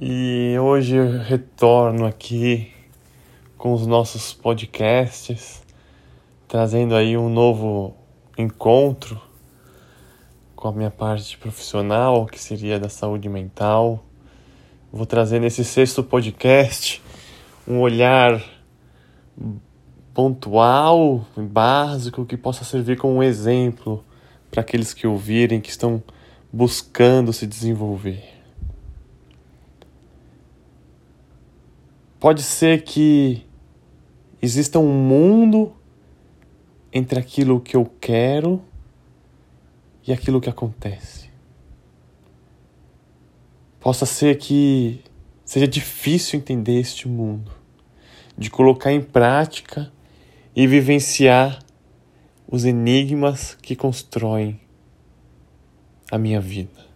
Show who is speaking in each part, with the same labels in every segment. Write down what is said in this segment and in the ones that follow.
Speaker 1: E hoje eu retorno aqui com os nossos podcasts, trazendo aí um novo encontro com a minha parte profissional, que seria da saúde mental. Vou trazer nesse sexto podcast um olhar pontual, básico, que possa servir como um exemplo para aqueles que ouvirem, que estão buscando se desenvolver. Pode ser que exista um mundo entre aquilo que eu quero e aquilo que acontece. Possa ser que seja difícil entender este mundo, de colocar em prática e vivenciar os enigmas que constroem a minha vida.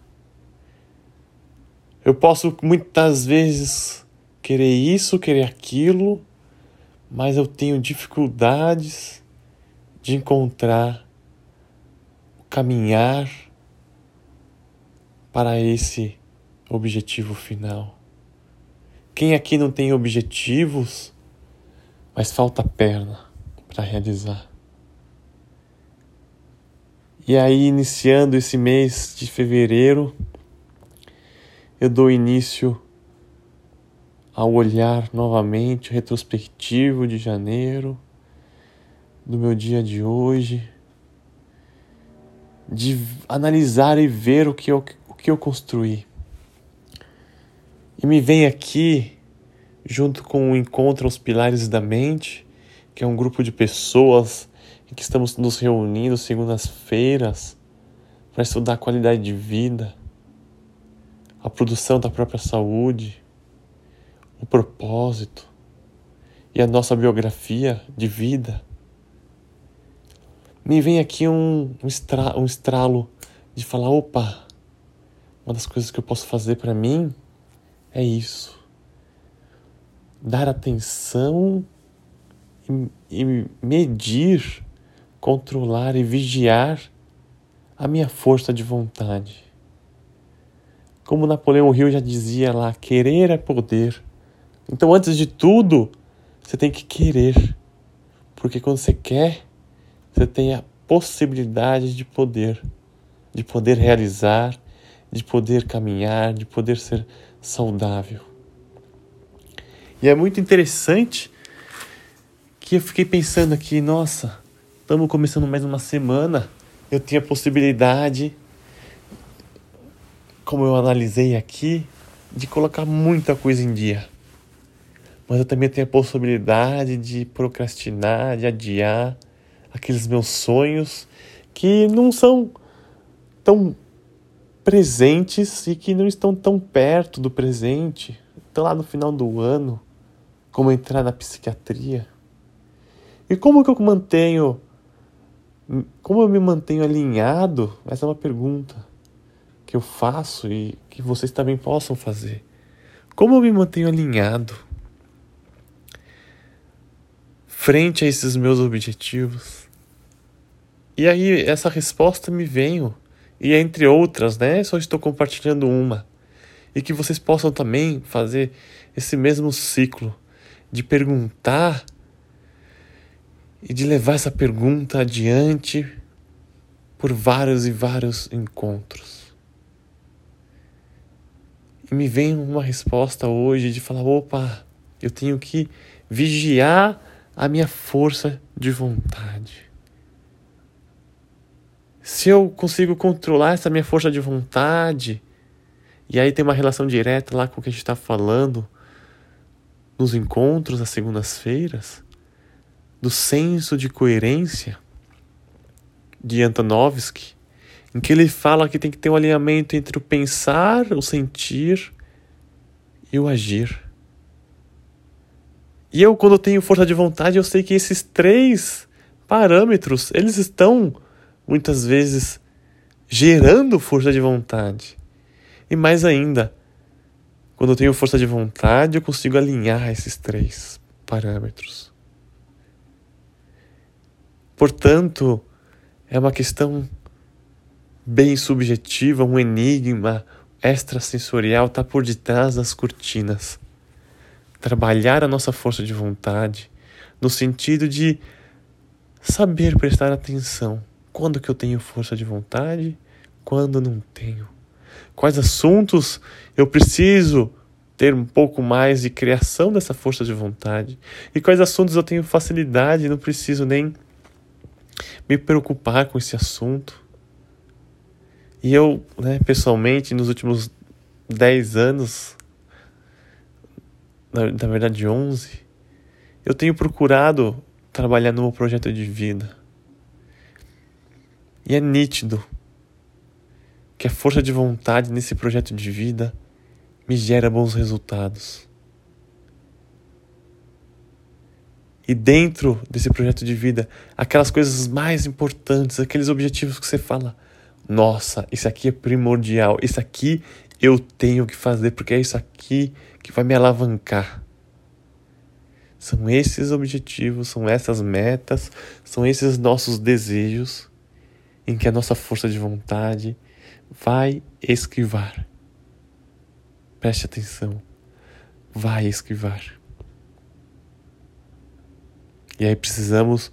Speaker 1: Eu posso muitas vezes querer isso, querer aquilo, mas eu tenho dificuldades de encontrar o caminhar para esse objetivo final. Quem aqui não tem objetivos, mas falta perna para realizar? E aí, iniciando esse mês de fevereiro, eu dou início ao olhar novamente retrospectivo de janeiro, do meu dia de hoje, de analisar e ver o que eu, o que eu construí. E me vem aqui, junto com o Encontro aos Pilares da Mente, que é um grupo de pessoas em que estamos nos reunindo segundas-feiras para estudar a qualidade de vida, a produção da própria saúde, o propósito e a nossa biografia de vida, me vem aqui um, um, estra, um estralo de falar: opa, uma das coisas que eu posso fazer para mim é isso. Dar atenção e, e medir, controlar e vigiar a minha força de vontade. Como Napoleão Hill já dizia lá, querer é poder. Então, antes de tudo, você tem que querer. Porque quando você quer, você tem a possibilidade de poder, de poder realizar, de poder caminhar, de poder ser saudável. E é muito interessante que eu fiquei pensando aqui, nossa, estamos começando mais uma semana, eu tenho a possibilidade, como eu analisei aqui, de colocar muita coisa em dia mas eu também tenho a possibilidade de procrastinar, de adiar aqueles meus sonhos que não são tão presentes e que não estão tão perto do presente, estão lá no final do ano, como entrar na psiquiatria. E como que eu mantenho, como eu me mantenho alinhado? Essa é uma pergunta que eu faço e que vocês também possam fazer. Como eu me mantenho alinhado? Frente a esses meus objetivos? E aí essa resposta me veio, e entre outras, né? Só estou compartilhando uma. E que vocês possam também fazer esse mesmo ciclo de perguntar e de levar essa pergunta adiante por vários e vários encontros. E me vem uma resposta hoje de falar: opa, eu tenho que vigiar a minha força de vontade. Se eu consigo controlar essa minha força de vontade, e aí tem uma relação direta lá com o que a gente está falando nos encontros às segundas-feiras, do senso de coerência de Antonovsky, em que ele fala que tem que ter um alinhamento entre o pensar, o sentir e o agir. E eu, quando eu tenho força de vontade, eu sei que esses três parâmetros, eles estão muitas vezes gerando força de vontade. E mais ainda, quando eu tenho força de vontade, eu consigo alinhar esses três parâmetros. Portanto, é uma questão bem subjetiva, um enigma extrasensorial está por detrás das cortinas. Trabalhar a nossa força de vontade no sentido de saber prestar atenção quando que eu tenho força de vontade, quando não tenho. Quais assuntos eu preciso ter um pouco mais de criação dessa força de vontade e quais assuntos eu tenho facilidade, não preciso nem me preocupar com esse assunto. E eu, né, pessoalmente, nos últimos 10 anos, na, na verdade 11, eu tenho procurado trabalhar no meu projeto de vida. E é nítido que a força de vontade nesse projeto de vida me gera bons resultados. E dentro desse projeto de vida, aquelas coisas mais importantes, aqueles objetivos que você fala: nossa, isso aqui é primordial, isso aqui eu tenho que fazer porque é isso aqui que vai me alavancar. São esses objetivos, são essas metas, são esses nossos desejos em que a nossa força de vontade vai esquivar. Preste atenção. Vai esquivar. E aí precisamos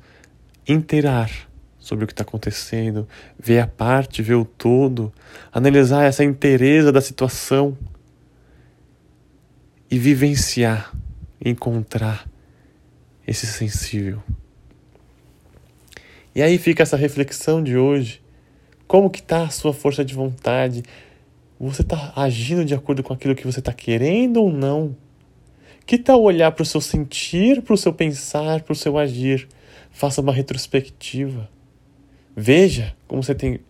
Speaker 1: inteirar sobre o que está acontecendo, ver a parte, ver o todo, analisar essa inteireza da situação e vivenciar, encontrar esse sensível. E aí fica essa reflexão de hoje. Como que está a sua força de vontade? Você está agindo de acordo com aquilo que você está querendo ou não? Que tal olhar para o seu sentir, para o seu pensar, para o seu agir? Faça uma retrospectiva. Veja como você tem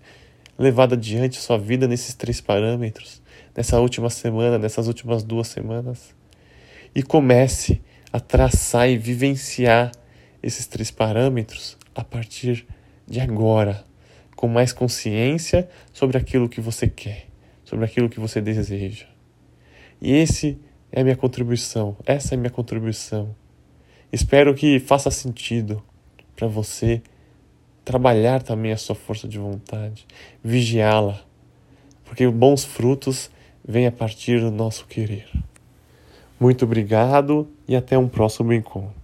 Speaker 1: levado adiante sua vida nesses três parâmetros, nessa última semana, nessas últimas duas semanas. E comece a traçar e vivenciar esses três parâmetros a partir de agora, com mais consciência sobre aquilo que você quer sobre aquilo que você deseja. E esse é a minha contribuição, essa é a minha contribuição. Espero que faça sentido para você trabalhar também a sua força de vontade, vigiá-la, porque bons frutos vêm a partir do nosso querer. Muito obrigado e até um próximo encontro.